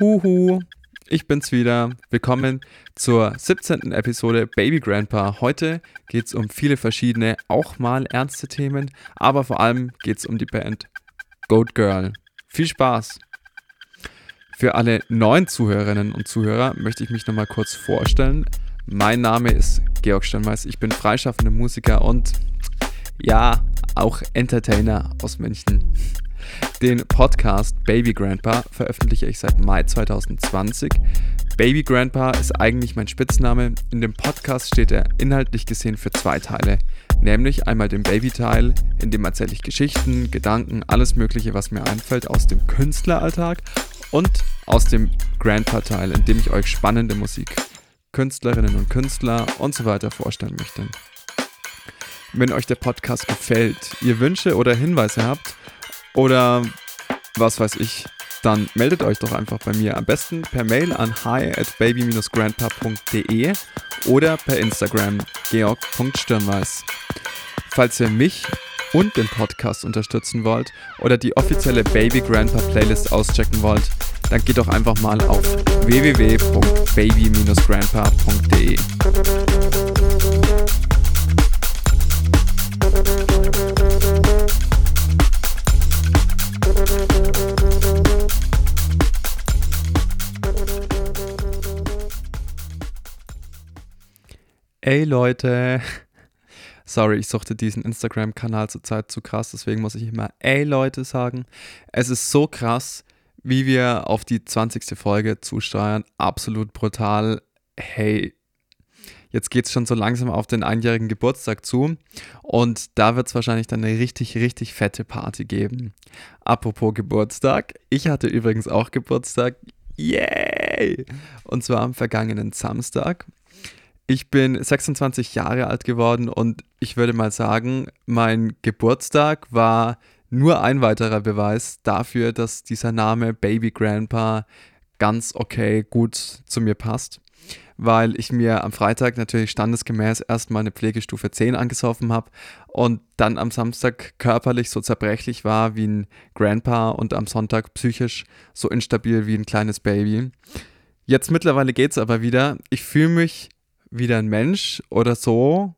Huhu, ich bin's wieder. Willkommen zur 17. Episode Baby Grandpa. Heute geht's um viele verschiedene, auch mal ernste Themen, aber vor allem geht's um die Band Goat Girl. Viel Spaß! Für alle neuen Zuhörerinnen und Zuhörer möchte ich mich nochmal kurz vorstellen. Mein Name ist Georg Steinmeiß, ich bin freischaffender Musiker und ja, auch Entertainer aus München. Den Podcast Baby Grandpa veröffentliche ich seit Mai 2020. Baby Grandpa ist eigentlich mein Spitzname. In dem Podcast steht er inhaltlich gesehen für zwei Teile. Nämlich einmal den Baby-Teil, in dem erzähle ich Geschichten, Gedanken, alles Mögliche, was mir einfällt aus dem Künstleralltag. Und aus dem Grandpa-Teil, in dem ich euch spannende Musik, Künstlerinnen und Künstler und so weiter vorstellen möchte. Wenn euch der Podcast gefällt, ihr Wünsche oder Hinweise habt, oder was weiß ich, dann meldet euch doch einfach bei mir. Am besten per Mail an hi at baby-grandpa.de oder per Instagram georg.stirnweiß. Falls ihr mich und den Podcast unterstützen wollt oder die offizielle Baby Grandpa Playlist auschecken wollt, dann geht doch einfach mal auf www.baby-grandpa.de. Ey Leute, sorry, ich suchte diesen Instagram-Kanal zurzeit zu krass, deswegen muss ich immer Ey Leute sagen. Es ist so krass, wie wir auf die 20. Folge zusteuern. Absolut brutal. Hey, jetzt geht es schon so langsam auf den einjährigen Geburtstag zu und da wird es wahrscheinlich dann eine richtig, richtig fette Party geben. Apropos Geburtstag, ich hatte übrigens auch Geburtstag. Yay! Und zwar am vergangenen Samstag. Ich bin 26 Jahre alt geworden und ich würde mal sagen, mein Geburtstag war nur ein weiterer Beweis dafür, dass dieser Name Baby Grandpa ganz okay gut zu mir passt, weil ich mir am Freitag natürlich standesgemäß erstmal eine Pflegestufe 10 angesoffen habe und dann am Samstag körperlich so zerbrechlich war wie ein Grandpa und am Sonntag psychisch so instabil wie ein kleines Baby. Jetzt mittlerweile geht es aber wieder. Ich fühle mich wieder ein Mensch oder so.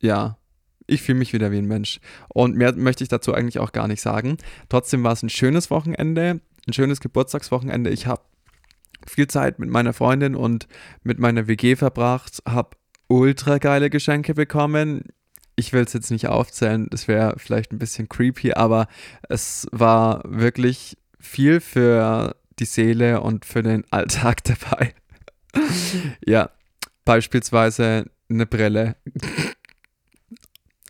Ja, ich fühle mich wieder wie ein Mensch. Und mehr möchte ich dazu eigentlich auch gar nicht sagen. Trotzdem war es ein schönes Wochenende, ein schönes Geburtstagswochenende. Ich habe viel Zeit mit meiner Freundin und mit meiner WG verbracht, habe ultra geile Geschenke bekommen. Ich will es jetzt nicht aufzählen, das wäre vielleicht ein bisschen creepy, aber es war wirklich viel für die Seele und für den Alltag dabei. ja, Beispielsweise eine Brille.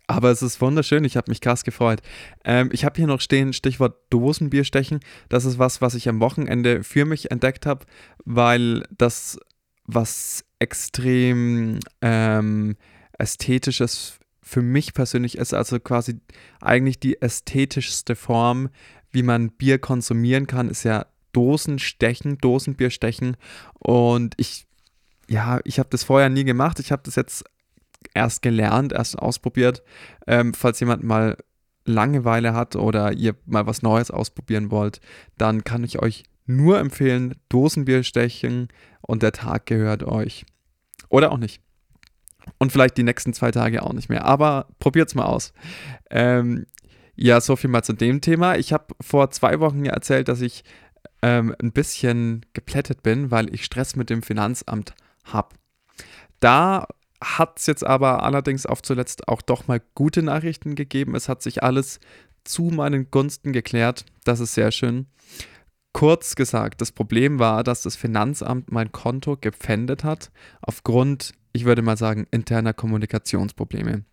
Aber es ist wunderschön, ich habe mich krass gefreut. Ähm, ich habe hier noch stehen, Stichwort Dosenbierstechen. Das ist was, was ich am Wochenende für mich entdeckt habe, weil das was extrem ähm, ästhetisches für mich persönlich ist. Also quasi eigentlich die ästhetischste Form, wie man Bier konsumieren kann, ist ja Dosenstechen, Dosenbierstechen. Und ich ja, ich habe das vorher nie gemacht. Ich habe das jetzt erst gelernt, erst ausprobiert. Ähm, falls jemand mal Langeweile hat oder ihr mal was Neues ausprobieren wollt, dann kann ich euch nur empfehlen, Dosenbier stechen und der Tag gehört euch. Oder auch nicht. Und vielleicht die nächsten zwei Tage auch nicht mehr. Aber probiert's mal aus. Ähm, ja, so viel mal zu dem Thema. Ich habe vor zwei Wochen ja erzählt, dass ich ähm, ein bisschen geplättet bin, weil ich Stress mit dem Finanzamt habe. Da hat es jetzt aber allerdings auf zuletzt auch doch mal gute Nachrichten gegeben. Es hat sich alles zu meinen Gunsten geklärt. Das ist sehr schön. Kurz gesagt, das Problem war, dass das Finanzamt mein Konto gepfändet hat, aufgrund, ich würde mal sagen, interner Kommunikationsprobleme.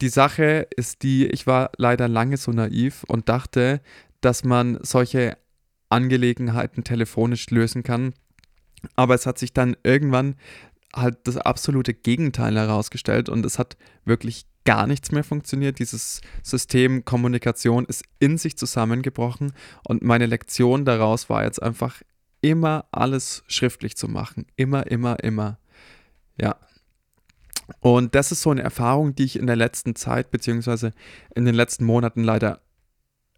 Die Sache ist die, ich war leider lange so naiv und dachte, dass man solche Angelegenheiten telefonisch lösen kann. Aber es hat sich dann irgendwann halt das absolute Gegenteil herausgestellt und es hat wirklich gar nichts mehr funktioniert. Dieses System Kommunikation ist in sich zusammengebrochen und meine Lektion daraus war jetzt einfach immer alles schriftlich zu machen. Immer, immer, immer. Ja. Und das ist so eine Erfahrung, die ich in der letzten Zeit beziehungsweise in den letzten Monaten leider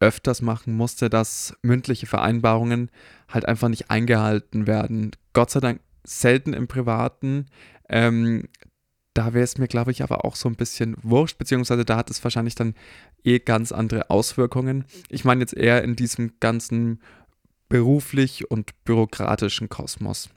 öfters machen musste, dass mündliche Vereinbarungen halt einfach nicht eingehalten werden. Gott sei Dank selten im Privaten. Ähm, da wäre es mir, glaube ich, aber auch so ein bisschen wurscht, beziehungsweise da hat es wahrscheinlich dann eh ganz andere Auswirkungen. Ich meine jetzt eher in diesem ganzen beruflich und bürokratischen Kosmos.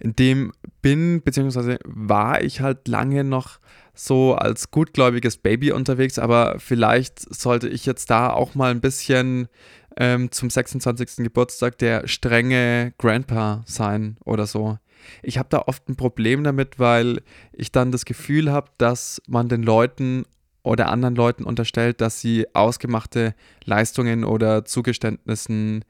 In dem bin, beziehungsweise war ich halt lange noch so als gutgläubiges Baby unterwegs, aber vielleicht sollte ich jetzt da auch mal ein bisschen ähm, zum 26. Geburtstag der strenge Grandpa sein oder so. Ich habe da oft ein Problem damit, weil ich dann das Gefühl habe, dass man den Leuten oder anderen Leuten unterstellt, dass sie ausgemachte Leistungen oder Zugeständnissen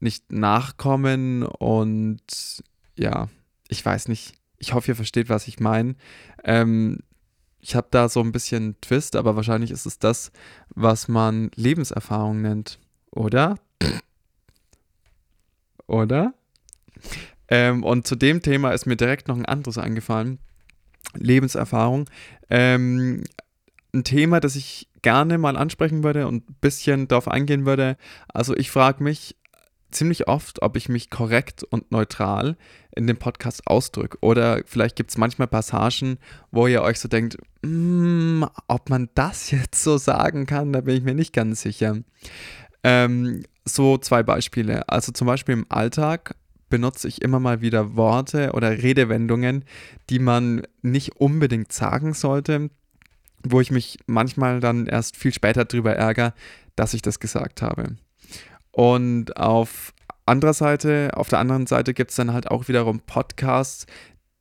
nicht nachkommen und ja, ich weiß nicht. Ich hoffe, ihr versteht, was ich meine. Ähm, ich habe da so ein bisschen Twist, aber wahrscheinlich ist es das, was man Lebenserfahrung nennt, oder? oder? Ähm, und zu dem Thema ist mir direkt noch ein anderes eingefallen. Lebenserfahrung. Ähm, ein Thema, das ich gerne mal ansprechen würde und ein bisschen darauf eingehen würde. Also ich frage mich ziemlich oft, ob ich mich korrekt und neutral in dem Podcast ausdrücke. Oder vielleicht gibt es manchmal Passagen, wo ihr euch so denkt, mm, ob man das jetzt so sagen kann, da bin ich mir nicht ganz sicher. Ähm, so zwei Beispiele. Also zum Beispiel im Alltag benutze ich immer mal wieder Worte oder Redewendungen, die man nicht unbedingt sagen sollte, wo ich mich manchmal dann erst viel später darüber ärgere, dass ich das gesagt habe. Und auf anderer Seite, auf der anderen Seite gibt es dann halt auch wiederum Podcasts,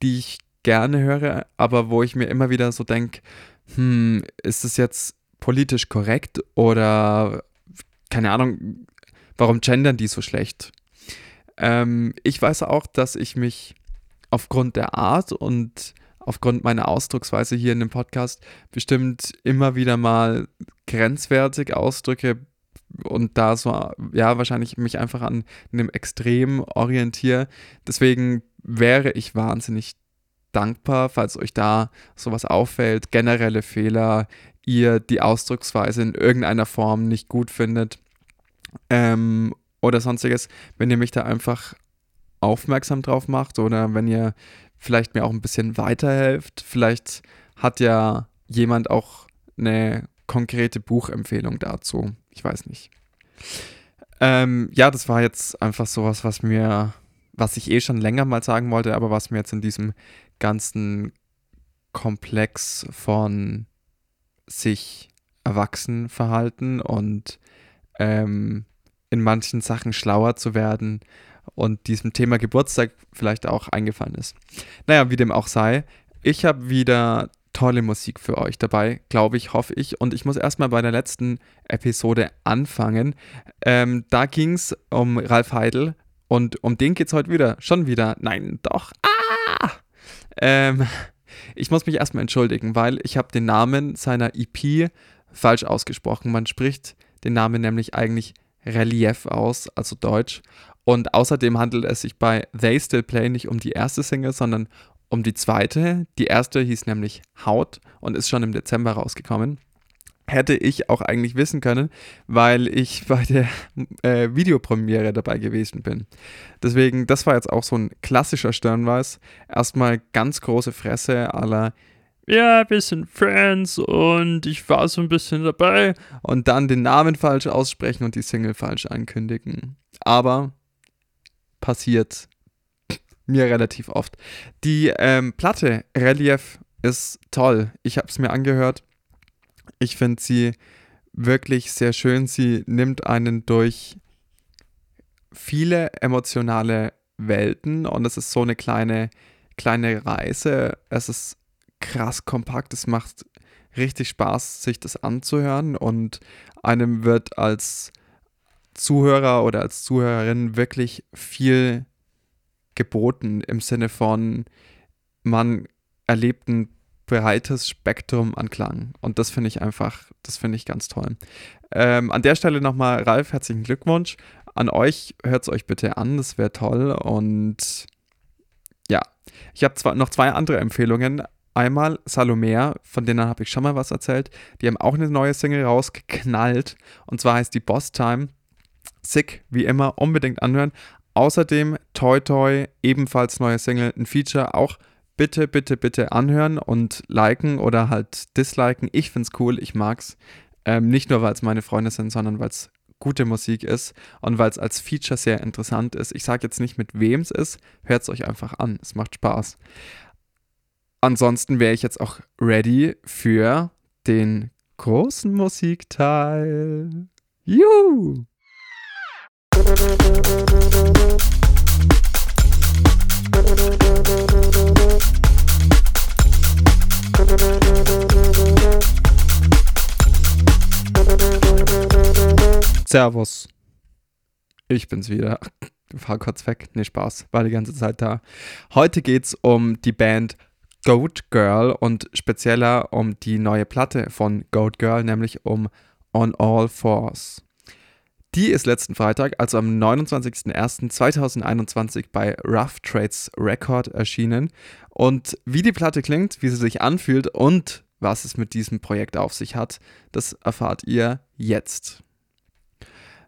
die ich gerne höre, aber wo ich mir immer wieder so denke, hm, ist es jetzt politisch korrekt oder keine Ahnung, warum gendern die so schlecht? Ähm, ich weiß auch, dass ich mich aufgrund der Art und aufgrund meiner Ausdrucksweise hier in dem Podcast bestimmt immer wieder mal grenzwertig ausdrücke, und da so, ja, wahrscheinlich mich einfach an einem Extrem orientiere. Deswegen wäre ich wahnsinnig dankbar, falls euch da sowas auffällt, generelle Fehler, ihr die Ausdrucksweise in irgendeiner Form nicht gut findet ähm, oder sonstiges, wenn ihr mich da einfach aufmerksam drauf macht oder wenn ihr vielleicht mir auch ein bisschen weiterhelft. Vielleicht hat ja jemand auch eine konkrete Buchempfehlung dazu. Ich weiß nicht. Ähm, ja, das war jetzt einfach sowas, was mir, was ich eh schon länger mal sagen wollte, aber was mir jetzt in diesem ganzen Komplex von sich erwachsen verhalten und ähm, in manchen Sachen schlauer zu werden und diesem Thema Geburtstag vielleicht auch eingefallen ist. Naja, wie dem auch sei, ich habe wieder tolle Musik für euch dabei, glaube ich, hoffe ich. Und ich muss erstmal bei der letzten Episode anfangen. Ähm, da ging es um Ralf Heidel und um den geht es heute wieder. Schon wieder. Nein, doch. Ah! Ähm, ich muss mich erstmal entschuldigen, weil ich habe den Namen seiner EP falsch ausgesprochen. Man spricht den Namen nämlich eigentlich Relief aus, also Deutsch. Und außerdem handelt es sich bei They Still Play nicht um die erste Single, sondern um die zweite. Die erste hieß nämlich Haut und ist schon im Dezember rausgekommen. Hätte ich auch eigentlich wissen können, weil ich bei der äh, Videopremiere dabei gewesen bin. Deswegen, das war jetzt auch so ein klassischer Sternweis. Erstmal ganz große Fresse aller ja, wir sind Friends und ich war so ein bisschen dabei. Und dann den Namen falsch aussprechen und die Single falsch ankündigen. Aber passiert mir relativ oft. Die ähm, Platte Relief ist toll. Ich habe es mir angehört. Ich finde sie wirklich sehr schön. Sie nimmt einen durch viele emotionale Welten und es ist so eine kleine, kleine Reise. Es ist krass kompakt. Es macht richtig Spaß, sich das anzuhören und einem wird als Zuhörer oder als Zuhörerin wirklich viel geboten im Sinne von, man erlebt ein breites Spektrum an Klang. Und das finde ich einfach, das finde ich ganz toll. Ähm, an der Stelle nochmal, Ralf, herzlichen Glückwunsch. An euch hört es euch bitte an, das wäre toll. Und ja, ich habe zwar noch zwei andere Empfehlungen. Einmal Salomea, von denen habe ich schon mal was erzählt. Die haben auch eine neue Single rausgeknallt. Und zwar heißt die Boss Time. Sick, wie immer, unbedingt anhören. Außerdem Toy Toy, ebenfalls neue Single, ein Feature, auch bitte, bitte, bitte anhören und liken oder halt disliken. Ich finde es cool, ich mag's. Ähm, nicht nur, weil es meine Freunde sind, sondern weil es gute Musik ist und weil es als Feature sehr interessant ist. Ich sage jetzt nicht, mit wem es ist, hört es euch einfach an. Es macht Spaß. Ansonsten wäre ich jetzt auch ready für den großen Musikteil. Juhu! Servus. Ich bin's wieder. Fahr kurz weg. Nee, Spaß. War die ganze Zeit da. Heute geht's um die Band Goat Girl und spezieller um die neue Platte von Goat Girl, nämlich um On All Fours. Die ist letzten Freitag, also am 29.01.2021 bei Rough Trades Record erschienen. Und wie die Platte klingt, wie sie sich anfühlt und was es mit diesem Projekt auf sich hat, das erfahrt ihr jetzt.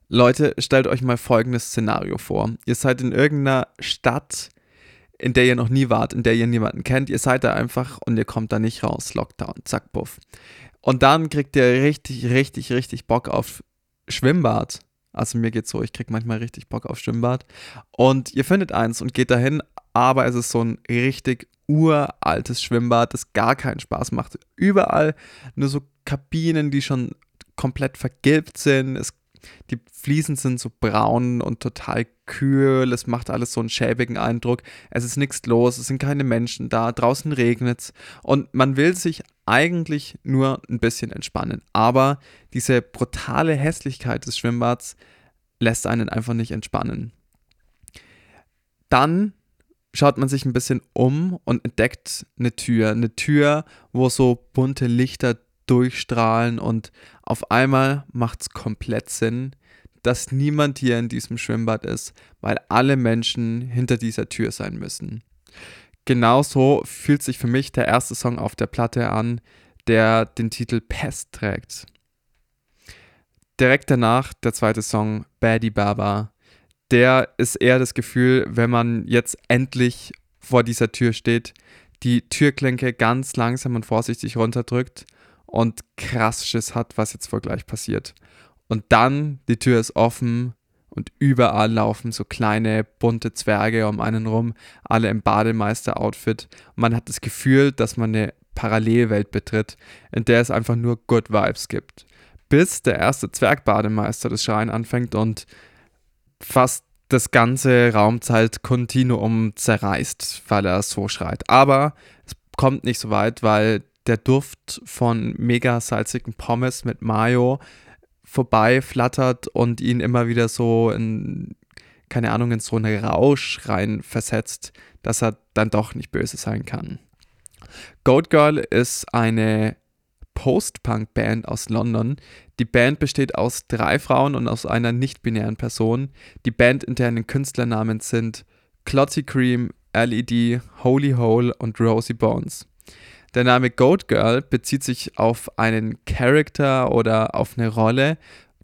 Leute, stellt euch mal folgendes Szenario vor. Ihr seid in irgendeiner Stadt, in der ihr noch nie wart, in der ihr niemanden kennt. Ihr seid da einfach und ihr kommt da nicht raus. Lockdown, zack, puff. Und dann kriegt ihr richtig, richtig, richtig Bock auf Schwimmbad. Also mir geht's so, ich krieg manchmal richtig Bock auf Schwimmbad. Und ihr findet eins und geht dahin, aber es ist so ein richtig uraltes Schwimmbad, das gar keinen Spaß macht. Überall nur so Kabinen, die schon komplett vergilbt sind. Es die Fliesen sind so braun und total kühl. Es macht alles so einen schäbigen Eindruck. Es ist nichts los. Es sind keine Menschen da. Draußen regnet es. Und man will sich eigentlich nur ein bisschen entspannen. Aber diese brutale Hässlichkeit des Schwimmbads lässt einen einfach nicht entspannen. Dann schaut man sich ein bisschen um und entdeckt eine Tür. Eine Tür, wo so bunte Lichter durchstrahlen und auf einmal macht es komplett Sinn, dass niemand hier in diesem Schwimmbad ist, weil alle Menschen hinter dieser Tür sein müssen. Genauso fühlt sich für mich der erste Song auf der Platte an, der den Titel Pest trägt. Direkt danach der zweite Song Baddie Baba. Der ist eher das Gefühl, wenn man jetzt endlich vor dieser Tür steht, die Türklinke ganz langsam und vorsichtig runterdrückt und krass Schiss hat, was jetzt wohl gleich passiert. Und dann, die Tür ist offen und überall laufen so kleine bunte Zwerge um einen rum, alle im Bademeister-Outfit. Man hat das Gefühl, dass man eine Parallelwelt betritt, in der es einfach nur Good Vibes gibt. Bis der erste Zwergbademeister das Schreien anfängt und fast das ganze Raumzeit-Kontinuum zerreißt, weil er so schreit. Aber es kommt nicht so weit, weil der Duft von mega salzigen Pommes mit Mayo vorbei flattert und ihn immer wieder so in, keine Ahnung, in so einen Rausch rein versetzt, dass er dann doch nicht böse sein kann. Goat Girl ist eine Post-Punk-Band aus London. Die Band besteht aus drei Frauen und aus einer nicht-binären Person. Die Band, in deren Künstlernamen sind Clotty Cream, LED, Holy Hole und Rosie Bones. Der Name Goat Girl bezieht sich auf einen Charakter oder auf eine Rolle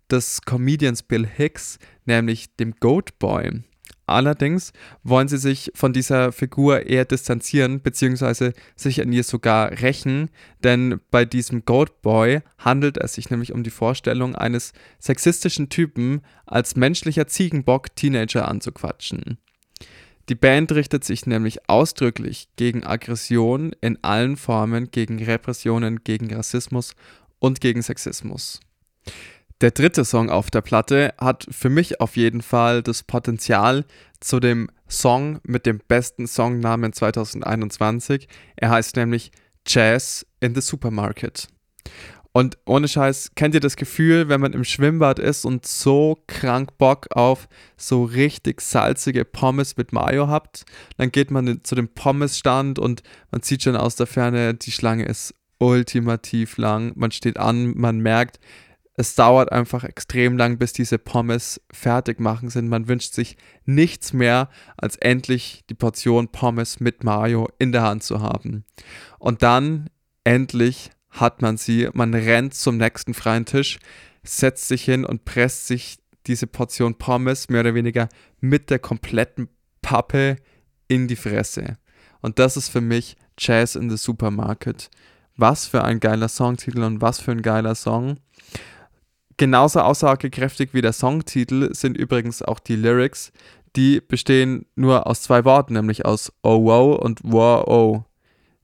des Comedians Bill Hicks, nämlich dem Goat Boy. Allerdings wollen sie sich von dieser Figur eher distanzieren, beziehungsweise sich an ihr sogar rächen, denn bei diesem Goat Boy handelt es sich nämlich um die Vorstellung eines sexistischen Typen als menschlicher Ziegenbock Teenager anzuquatschen. Die Band richtet sich nämlich ausdrücklich gegen Aggression in allen Formen, gegen Repressionen, gegen Rassismus und gegen Sexismus. Der dritte Song auf der Platte hat für mich auf jeden Fall das Potenzial zu dem Song mit dem besten Songnamen 2021. Er heißt nämlich Jazz in the Supermarket. Und ohne Scheiß, kennt ihr das Gefühl, wenn man im Schwimmbad ist und so krank Bock auf so richtig salzige Pommes mit Mayo habt? Dann geht man zu dem Pommesstand und man sieht schon aus der Ferne, die Schlange ist ultimativ lang. Man steht an, man merkt, es dauert einfach extrem lang, bis diese Pommes fertig machen sind. Man wünscht sich nichts mehr, als endlich die Portion Pommes mit Mayo in der Hand zu haben. Und dann endlich hat man sie. Man rennt zum nächsten freien Tisch, setzt sich hin und presst sich diese Portion Pommes mehr oder weniger mit der kompletten Pappe in die Fresse. Und das ist für mich Jazz in the Supermarket. Was für ein geiler Songtitel und was für ein geiler Song. Genauso aussagekräftig wie der Songtitel sind übrigens auch die Lyrics. Die bestehen nur aus zwei Worten, nämlich aus Oh wow und Wow oh.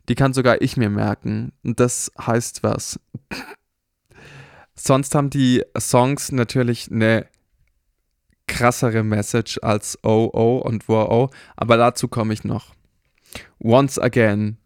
Die kann sogar ich mir merken. Und das heißt was. Sonst haben die Songs natürlich eine krassere Message als Oh Oh und Wow Oh, aber dazu komme ich noch. Once Again,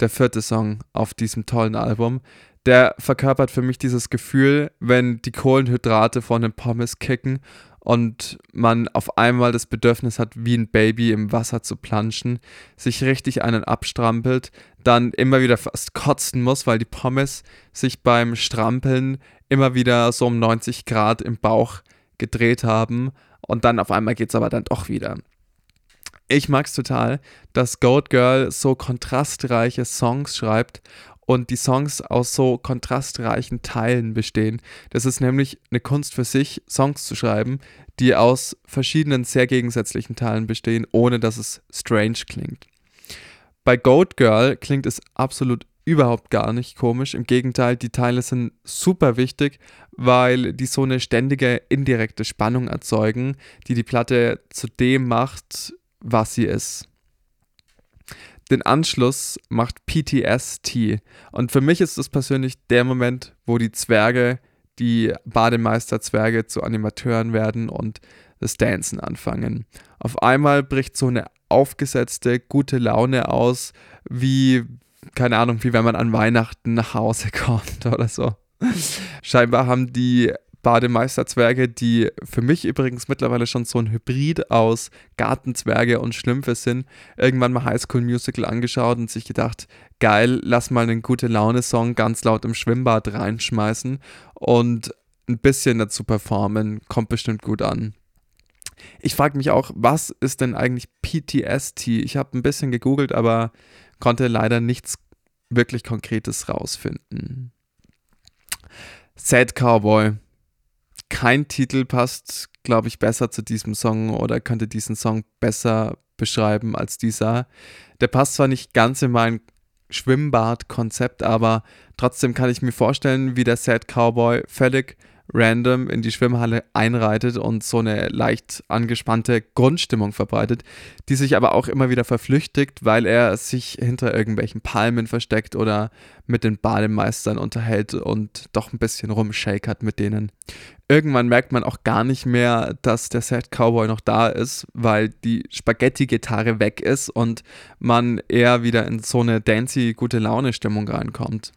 der vierte Song auf diesem tollen Album, der verkörpert für mich dieses Gefühl, wenn die Kohlenhydrate von den Pommes kicken und man auf einmal das Bedürfnis hat, wie ein Baby im Wasser zu planschen, sich richtig einen abstrampelt, dann immer wieder fast kotzen muss, weil die Pommes sich beim Strampeln immer wieder so um 90 Grad im Bauch gedreht haben und dann auf einmal geht es aber dann doch wieder. Ich mag es total, dass Goat Girl so kontrastreiche Songs schreibt und die Songs aus so kontrastreichen Teilen bestehen. Das ist nämlich eine Kunst für sich, Songs zu schreiben, die aus verschiedenen sehr gegensätzlichen Teilen bestehen, ohne dass es strange klingt. Bei Goat Girl klingt es absolut überhaupt gar nicht komisch. Im Gegenteil, die Teile sind super wichtig, weil die so eine ständige indirekte Spannung erzeugen, die die Platte zu dem macht, was sie ist. Den Anschluss macht PTST. Und für mich ist das persönlich der Moment, wo die Zwerge, die Bademeisterzwerge zu Animateuren werden und das Dancen anfangen. Auf einmal bricht so eine aufgesetzte, gute Laune aus, wie, keine Ahnung, wie wenn man an Weihnachten nach Hause kommt oder so. Scheinbar haben die Bademeisterzwerge, die für mich übrigens mittlerweile schon so ein Hybrid aus Gartenzwerge und Schlümpfe sind, irgendwann mal Highschool Musical angeschaut und sich gedacht, geil, lass mal einen gute Laune-Song ganz laut im Schwimmbad reinschmeißen und ein bisschen dazu performen, kommt bestimmt gut an. Ich frage mich auch, was ist denn eigentlich PTST? Ich habe ein bisschen gegoogelt, aber konnte leider nichts wirklich Konkretes rausfinden. Sad Cowboy kein Titel passt, glaube ich, besser zu diesem Song oder könnte diesen Song besser beschreiben als dieser. Der passt zwar nicht ganz in mein Schwimmbad-Konzept, aber trotzdem kann ich mir vorstellen, wie der Sad Cowboy völlig random in die Schwimmhalle einreitet und so eine leicht angespannte Grundstimmung verbreitet, die sich aber auch immer wieder verflüchtigt, weil er sich hinter irgendwelchen Palmen versteckt oder mit den Bademeistern unterhält und doch ein bisschen rumshakert mit denen. Irgendwann merkt man auch gar nicht mehr, dass der Sad Cowboy noch da ist, weil die Spaghetti-Gitarre weg ist und man eher wieder in so eine dancy, gute Laune-Stimmung reinkommt.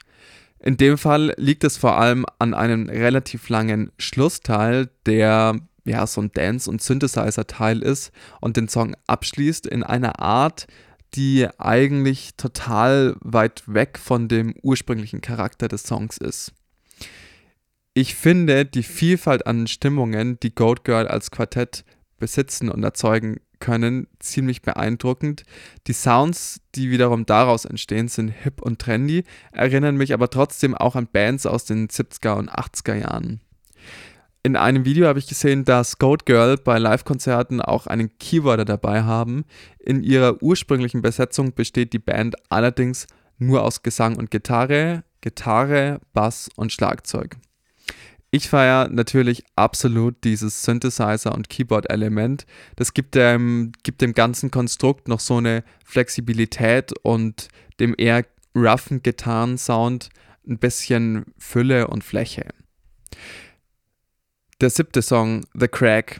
In dem Fall liegt es vor allem an einem relativ langen Schlussteil, der ja so ein Dance- und Synthesizer-Teil ist und den Song abschließt in einer Art, die eigentlich total weit weg von dem ursprünglichen Charakter des Songs ist. Ich finde die Vielfalt an Stimmungen, die Goat Girl als Quartett besitzen und erzeugen können, ziemlich beeindruckend. Die Sounds, die wiederum daraus entstehen, sind hip und trendy, erinnern mich aber trotzdem auch an Bands aus den 70er und 80er Jahren. In einem Video habe ich gesehen, dass Goat Girl bei Live-Konzerten auch einen Keyboarder dabei haben. In ihrer ursprünglichen Besetzung besteht die Band allerdings nur aus Gesang und Gitarre, Gitarre, Bass und Schlagzeug. Ich feiere natürlich absolut dieses Synthesizer- und Keyboard-Element. Das gibt dem, gibt dem ganzen Konstrukt noch so eine Flexibilität und dem eher roughen Gitarrensound ein bisschen Fülle und Fläche. Der siebte Song, The Crack,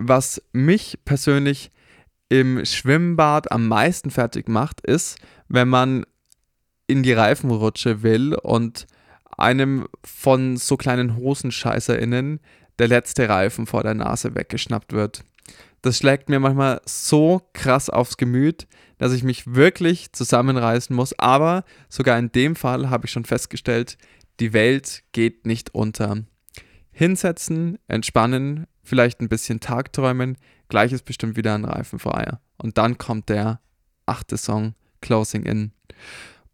was mich persönlich im Schwimmbad am meisten fertig macht, ist, wenn man in die Reifenrutsche will und einem von so kleinen HosenscheißerInnen der letzte Reifen vor der Nase weggeschnappt wird. Das schlägt mir manchmal so krass aufs Gemüt, dass ich mich wirklich zusammenreißen muss. Aber sogar in dem Fall habe ich schon festgestellt, die Welt geht nicht unter. Hinsetzen, entspannen, vielleicht ein bisschen Tagträumen, gleich ist bestimmt wieder ein Reifen freier. Und dann kommt der achte Song, Closing In.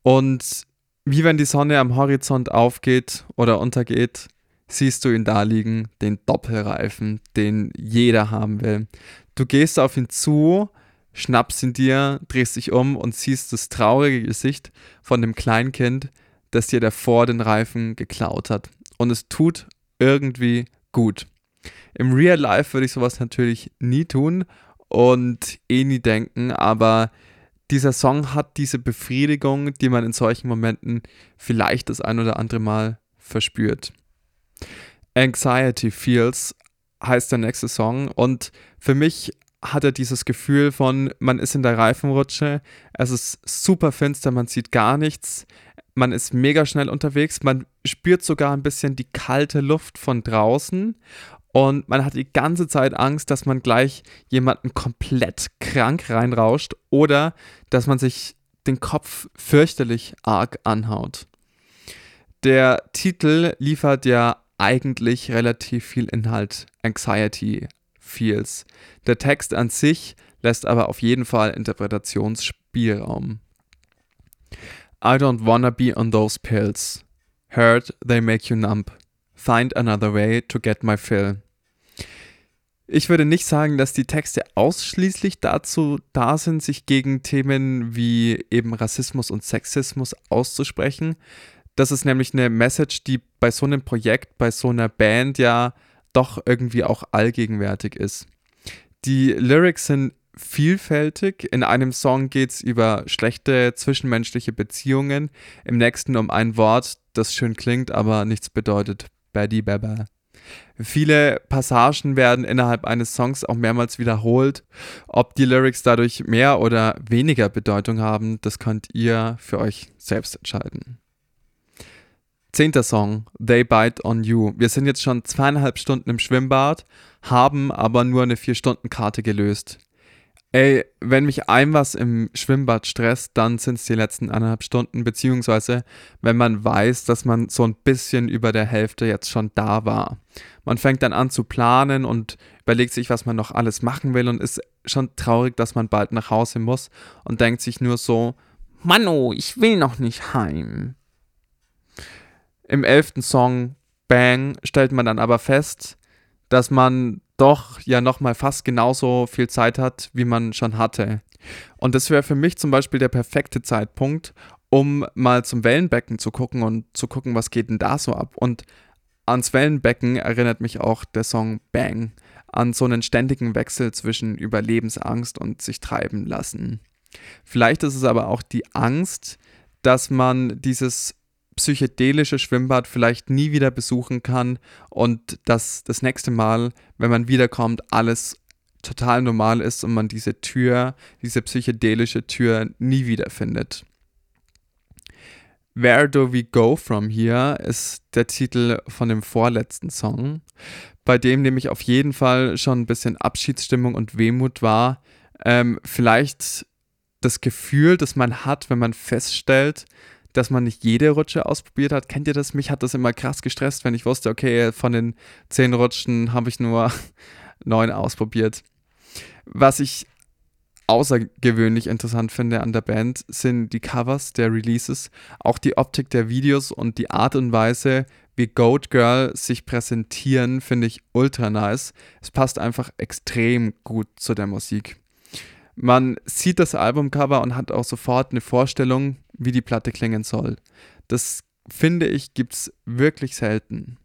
Und wie wenn die Sonne am Horizont aufgeht oder untergeht, siehst du ihn da liegen, den Doppelreifen, den jeder haben will. Du gehst auf ihn zu, schnappst ihn dir, drehst dich um und siehst das traurige Gesicht von dem Kleinkind, das dir davor den Reifen geklaut hat. Und es tut irgendwie gut. Im Real Life würde ich sowas natürlich nie tun und eh nie denken, aber dieser Song hat diese Befriedigung, die man in solchen Momenten vielleicht das ein oder andere Mal verspürt. Anxiety Feels heißt der nächste Song und für mich hat er dieses Gefühl von, man ist in der Reifenrutsche, es ist super finster, man sieht gar nichts, man ist mega schnell unterwegs, man spürt sogar ein bisschen die kalte Luft von draußen und man hat die ganze Zeit Angst, dass man gleich jemanden komplett krank reinrauscht oder dass man sich den Kopf fürchterlich arg anhaut. Der Titel liefert ja eigentlich relativ viel Inhalt, Anxiety Feels. Der Text an sich lässt aber auf jeden Fall Interpretationsspielraum. I don't wanna be on those pills. Heard they make you numb. Find another way to get my fill. Ich würde nicht sagen, dass die Texte ausschließlich dazu da sind, sich gegen Themen wie eben Rassismus und Sexismus auszusprechen. Das ist nämlich eine Message, die bei so einem Projekt, bei so einer Band ja doch irgendwie auch allgegenwärtig ist. Die Lyrics sind vielfältig. In einem Song geht es über schlechte zwischenmenschliche Beziehungen, im nächsten um ein Wort, das schön klingt, aber nichts bedeutet. Baddy Baba. Viele Passagen werden innerhalb eines Songs auch mehrmals wiederholt. Ob die Lyrics dadurch mehr oder weniger Bedeutung haben, das könnt ihr für euch selbst entscheiden. Zehnter Song, They Bite on You. Wir sind jetzt schon zweieinhalb Stunden im Schwimmbad, haben aber nur eine Vier-Stunden-Karte gelöst. Ey, wenn mich ein was im Schwimmbad stresst, dann sind es die letzten eineinhalb Stunden, beziehungsweise wenn man weiß, dass man so ein bisschen über der Hälfte jetzt schon da war. Man fängt dann an zu planen und überlegt sich, was man noch alles machen will und ist schon traurig, dass man bald nach Hause muss und denkt sich nur so, Mano, ich will noch nicht heim. Im elften Song Bang stellt man dann aber fest, dass man doch ja nochmal fast genauso viel Zeit hat, wie man schon hatte. Und das wäre für mich zum Beispiel der perfekte Zeitpunkt, um mal zum Wellenbecken zu gucken und zu gucken, was geht denn da so ab. Und ans Wellenbecken erinnert mich auch der Song Bang an so einen ständigen Wechsel zwischen Überlebensangst und sich treiben lassen. Vielleicht ist es aber auch die Angst, dass man dieses psychedelische Schwimmbad vielleicht nie wieder besuchen kann und dass das nächste Mal, wenn man wiederkommt, alles total normal ist und man diese Tür, diese psychedelische Tür nie wieder findet. Where Do We Go From Here ist der Titel von dem vorletzten Song, bei dem nämlich auf jeden Fall schon ein bisschen Abschiedsstimmung und Wehmut war. Ähm, vielleicht das Gefühl, das man hat, wenn man feststellt, dass man nicht jede Rutsche ausprobiert hat. Kennt ihr das? Mich hat das immer krass gestresst, wenn ich wusste, okay, von den zehn Rutschen habe ich nur neun ausprobiert. Was ich außergewöhnlich interessant finde an der Band, sind die Covers der Releases, auch die Optik der Videos und die Art und Weise, wie Goat Girl sich präsentieren, finde ich ultra nice. Es passt einfach extrem gut zu der Musik. Man sieht das Albumcover und hat auch sofort eine Vorstellung, wie die Platte klingen soll. Das finde ich gibt es wirklich selten.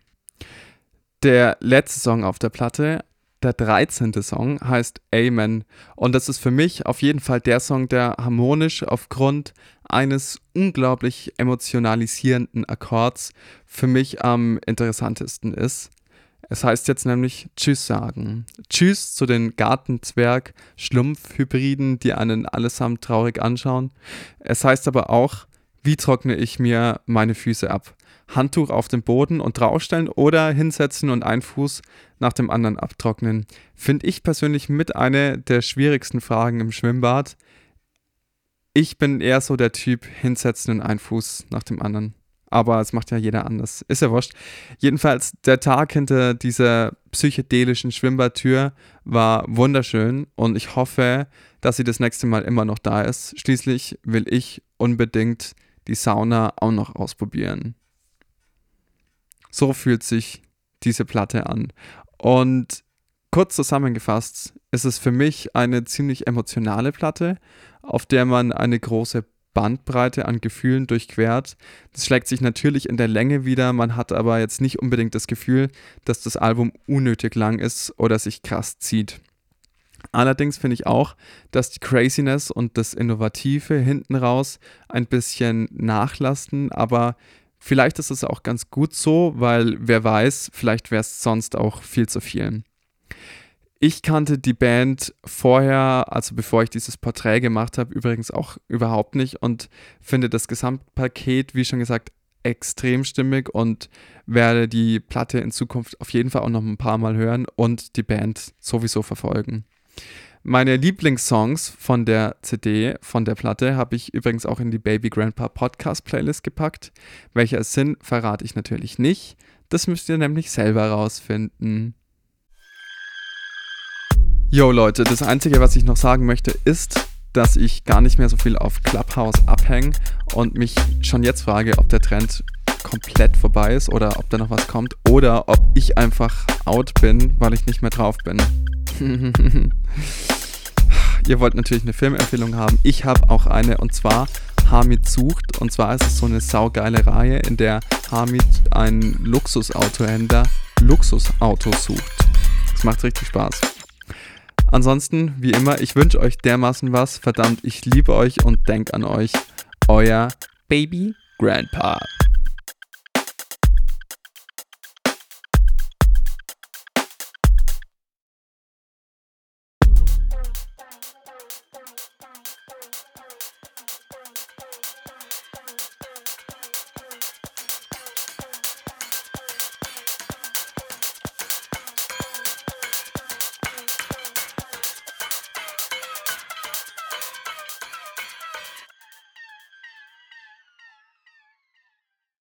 Der letzte Song auf der Platte, der 13. Song, heißt Amen. Und das ist für mich auf jeden Fall der Song, der harmonisch aufgrund eines unglaublich emotionalisierenden Akkords für mich am interessantesten ist. Es heißt jetzt nämlich Tschüss sagen. Tschüss zu den Gartenzwerg-Schlumpf-Hybriden, die einen allesamt traurig anschauen. Es heißt aber auch, wie trockne ich mir meine Füße ab? Handtuch auf den Boden und draufstellen oder hinsetzen und einen Fuß nach dem anderen abtrocknen. Finde ich persönlich mit eine der schwierigsten Fragen im Schwimmbad. Ich bin eher so der Typ hinsetzen und einen Fuß nach dem anderen aber es macht ja jeder anders. Ist ja wurscht. Jedenfalls, der Tag hinter dieser psychedelischen Schwimmbadtür war wunderschön und ich hoffe, dass sie das nächste Mal immer noch da ist. Schließlich will ich unbedingt die Sauna auch noch ausprobieren. So fühlt sich diese Platte an. Und kurz zusammengefasst ist es für mich eine ziemlich emotionale Platte, auf der man eine große Bandbreite an Gefühlen durchquert. Das schlägt sich natürlich in der Länge wieder, man hat aber jetzt nicht unbedingt das Gefühl, dass das Album unnötig lang ist oder sich krass zieht. Allerdings finde ich auch, dass die Craziness und das Innovative hinten raus ein bisschen nachlassen, aber vielleicht ist es auch ganz gut so, weil wer weiß, vielleicht wäre es sonst auch viel zu viel. Ich kannte die Band vorher, also bevor ich dieses Porträt gemacht habe, übrigens auch überhaupt nicht und finde das Gesamtpaket, wie schon gesagt, extrem stimmig und werde die Platte in Zukunft auf jeden Fall auch noch ein paar Mal hören und die Band sowieso verfolgen. Meine Lieblingssongs von der CD, von der Platte, habe ich übrigens auch in die Baby Grandpa Podcast Playlist gepackt. Welche es sind, verrate ich natürlich nicht. Das müsst ihr nämlich selber rausfinden. Yo Leute, das Einzige, was ich noch sagen möchte, ist, dass ich gar nicht mehr so viel auf Clubhouse abhänge und mich schon jetzt frage, ob der Trend komplett vorbei ist oder ob da noch was kommt oder ob ich einfach out bin, weil ich nicht mehr drauf bin. Ihr wollt natürlich eine Filmempfehlung haben. Ich habe auch eine und zwar Hamid sucht. Und zwar ist es so eine saugeile Reihe, in der Hamid einen Luxusautohändler Luxusautos sucht. Das macht richtig Spaß. Ansonsten, wie immer, ich wünsche euch dermaßen was. Verdammt, ich liebe euch und denk an euch. Euer Baby Grandpa.